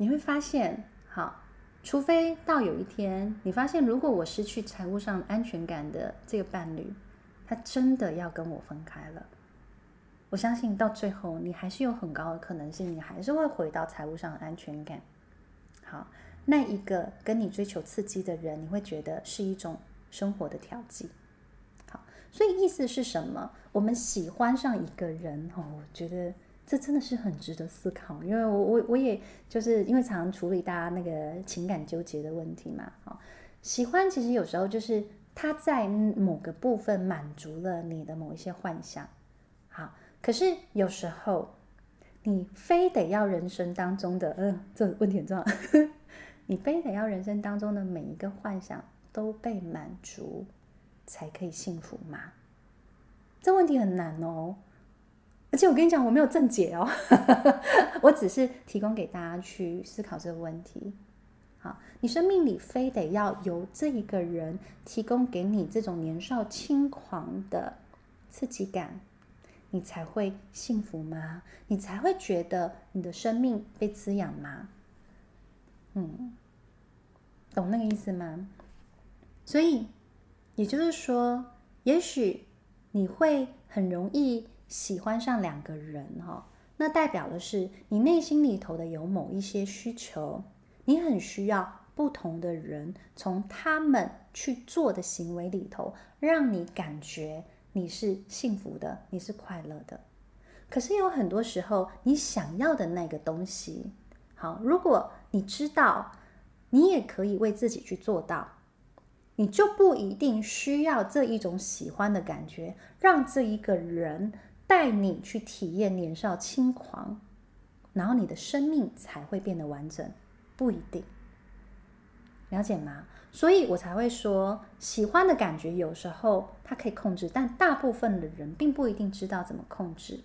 你会发现，好，除非到有一天你发现，如果我失去财务上安全感的这个伴侣，他真的要跟我分开了，我相信到最后你还是有很高的可能性，你还是会回到财务上的安全感。好，那一个跟你追求刺激的人，你会觉得是一种生活的调剂。好所以意思是什么？我们喜欢上一个人哦，我觉得这真的是很值得思考。因为我我我也就是因为常常处理大家那个情感纠结的问题嘛。哦，喜欢其实有时候就是他在某个部分满足了你的某一些幻想。好，可是有时候你非得要人生当中的，嗯、呃，这问题很重要。<laughs> 你非得要人生当中的每一个幻想都被满足。才可以幸福吗？这问题很难哦，而且我跟你讲，我没有正解哦，<laughs> 我只是提供给大家去思考这个问题。好，你生命里非得要由这一个人提供给你这种年少轻狂的刺激感，你才会幸福吗？你才会觉得你的生命被滋养吗？嗯，懂那个意思吗？所以。也就是说，也许你会很容易喜欢上两个人哈，那代表的是你内心里头的有某一些需求，你很需要不同的人从他们去做的行为里头，让你感觉你是幸福的，你是快乐的。可是有很多时候，你想要的那个东西，好，如果你知道，你也可以为自己去做到。你就不一定需要这一种喜欢的感觉，让这一个人带你去体验年少轻狂，然后你的生命才会变得完整，不一定。了解吗？所以我才会说，喜欢的感觉有时候它可以控制，但大部分的人并不一定知道怎么控制。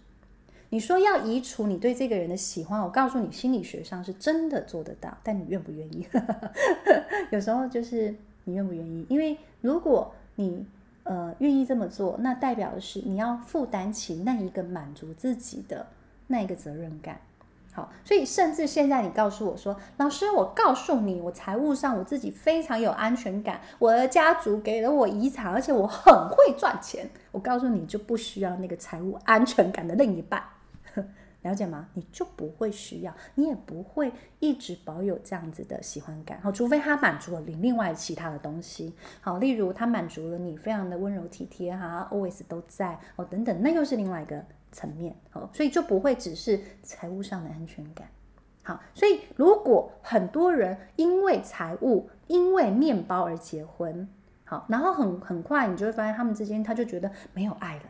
你说要移除你对这个人的喜欢，我告诉你，心理学上是真的做得到，但你愿不愿意？<laughs> 有时候就是。你愿不愿意？因为如果你呃愿意这么做，那代表的是你要负担起那一个满足自己的那一个责任感。好，所以甚至现在你告诉我说，老师，我告诉你，我财务上我自己非常有安全感，我的家族给了我遗产，而且我很会赚钱。我告诉你，就不需要那个财务安全感的另一半。了解吗？你就不会需要，你也不会一直保有这样子的喜欢感。好，除非他满足了你另外其他的东西。好，例如他满足了你非常的温柔体贴哈，always 都在哦，等等，那又是另外一个层面。好，所以就不会只是财务上的安全感。好，所以如果很多人因为财务、因为面包而结婚，好，然后很很快你就会发现他们之间他就觉得没有爱了。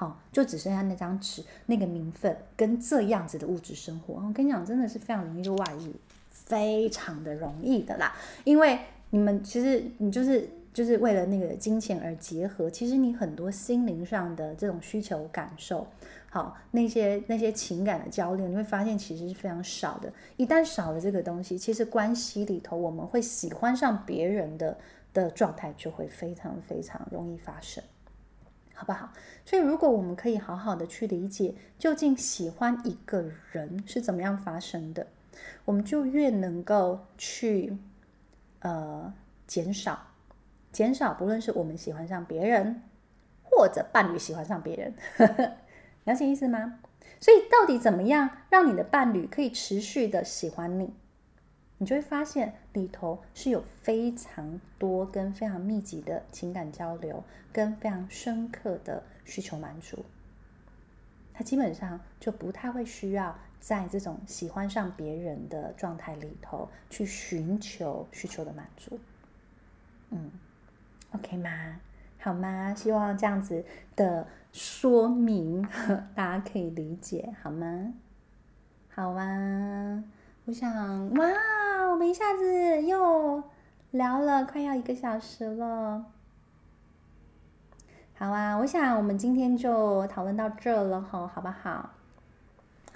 好，就只剩下那张纸、那个名分跟这样子的物质生活。我跟你讲，真的是非常容易就外遇，非常的容易的啦。因为你们其实你就是就是为了那个金钱而结合，其实你很多心灵上的这种需求感受，好，那些那些情感的交流，你会发现其实是非常少的。一旦少了这个东西，其实关系里头我们会喜欢上别人的的状态就会非常非常容易发生。好不好？所以，如果我们可以好好的去理解，究竟喜欢一个人是怎么样发生的，我们就越能够去呃减少减少，不论是我们喜欢上别人，或者伴侣喜欢上别人，<laughs> 了解意思吗？所以，到底怎么样让你的伴侣可以持续的喜欢你？你就会发现里头是有非常多跟非常密集的情感交流，跟非常深刻的需求满足。他基本上就不太会需要在这种喜欢上别人的状态里头去寻求需求的满足。嗯，OK 吗？好吗？希望这样子的说明 <laughs> 大家可以理解，好吗？好啊，我想哇。我们一下子又聊了快要一个小时了，好啊，我想我们今天就讨论到这了哈，好不好？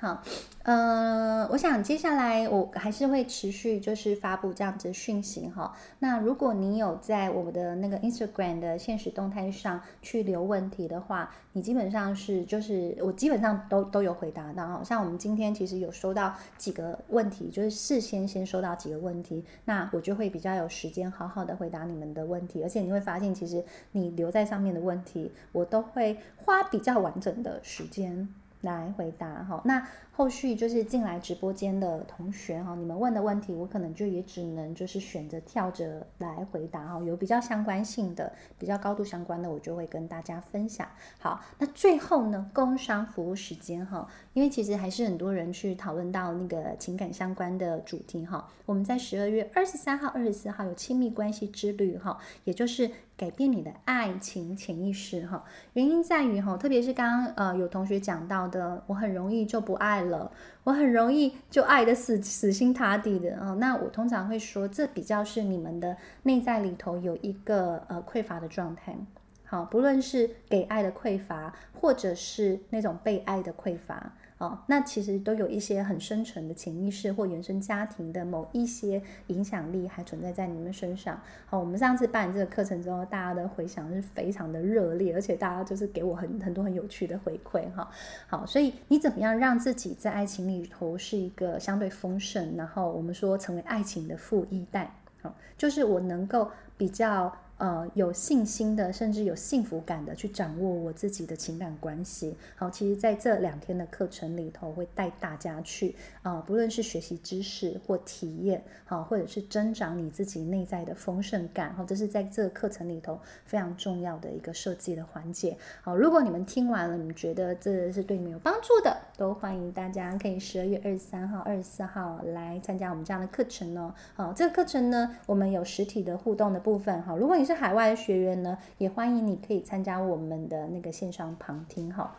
好，呃，我想接下来我还是会持续就是发布这样子讯息哈。那如果你有在我们的那个 Instagram 的现实动态上去留问题的话，你基本上是就是我基本上都都有回答到。好像我们今天其实有收到几个问题，就是事先先收到几个问题，那我就会比较有时间好好的回答你们的问题。而且你会发现，其实你留在上面的问题，我都会花比较完整的时间。来回答哈，那后续就是进来直播间的同学哈，你们问的问题，我可能就也只能就是选择跳着来回答哈，有比较相关性的、比较高度相关的，我就会跟大家分享。好，那最后呢，工商服务时间哈，因为其实还是很多人去讨论到那个情感相关的主题哈，我们在十二月二十三号、二十四号有亲密关系之旅哈，也就是。改变你的爱情潜意识哈，原因在于哈，特别是刚刚呃有同学讲到的，我很容易就不爱了，我很容易就爱得死死心塌地的啊。那我通常会说，这比较是你们的内在里头有一个呃匮乏的状态。好，不论是给爱的匮乏，或者是那种被爱的匮乏。哦，那其实都有一些很深沉的潜意识或原生家庭的某一些影响力还存在在你们身上。好，我们上次办这个课程之后，大家的回响是非常的热烈，而且大家就是给我很很多很有趣的回馈哈。好，所以你怎么样让自己在爱情里头是一个相对丰盛，然后我们说成为爱情的富一代，好，就是我能够比较。呃，有信心的，甚至有幸福感的去掌握我自己的情感关系。好，其实在这两天的课程里头，会带大家去啊、不论是学习知识或体验，好，或者是增长你自己内在的丰盛感。好，这是在这个课程里头非常重要的一个设计的环节。好，如果你们听完了，你们觉得这是对你们有帮助的，都欢迎大家可以十二月二十三号、二十四号来参加我们这样的课程哦。好，这个课程呢，我们有实体的互动的部分。好，如果你是海外的学员呢，也欢迎你可以参加我们的那个线上旁听哈。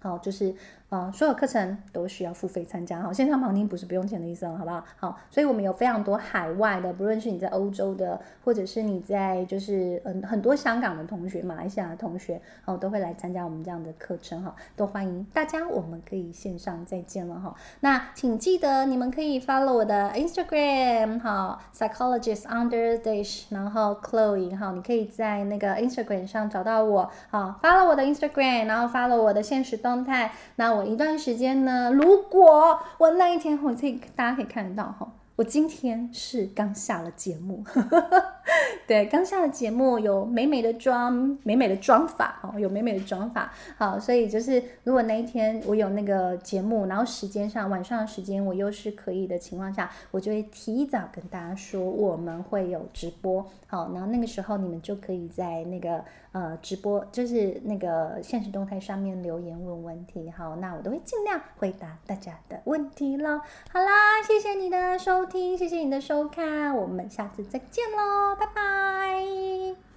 好，就是。啊、呃，所有课程都需要付费参加哈，线上旁听不是不用钱的意思哦，好不好？好，所以我们有非常多海外的，不论是你在欧洲的，或者是你在就是嗯很多香港的同学、马来西亚的同学，哦，都会来参加我们这样的课程哈，都欢迎大家，我们可以线上再见了哈。那请记得你们可以 follow 我的 Instagram 哈，Psychologist Underdish，然后 Chloe 哈，你可以在那个 Instagram 上找到我，好，follow 我的 Instagram，然后 follow 我的现实动状态，那我。一段时间呢，如果我那一天，我可以大家可以看得到哈，我今天是刚下了节目，<laughs> 对，刚下了节目，有美美的妆，美美的妆法哦，有美美的妆法，好，所以就是如果那一天我有那个节目，然后时间上晚上的时间我又是可以的情况下，我就会提早跟大家说我们会有直播，好，然后那个时候你们就可以在那个。呃，直播就是那个现实动态上面留言问问题，好，那我都会尽量回答大家的问题喽。好啦，谢谢你的收听，谢谢你的收看，我们下次再见喽，拜拜。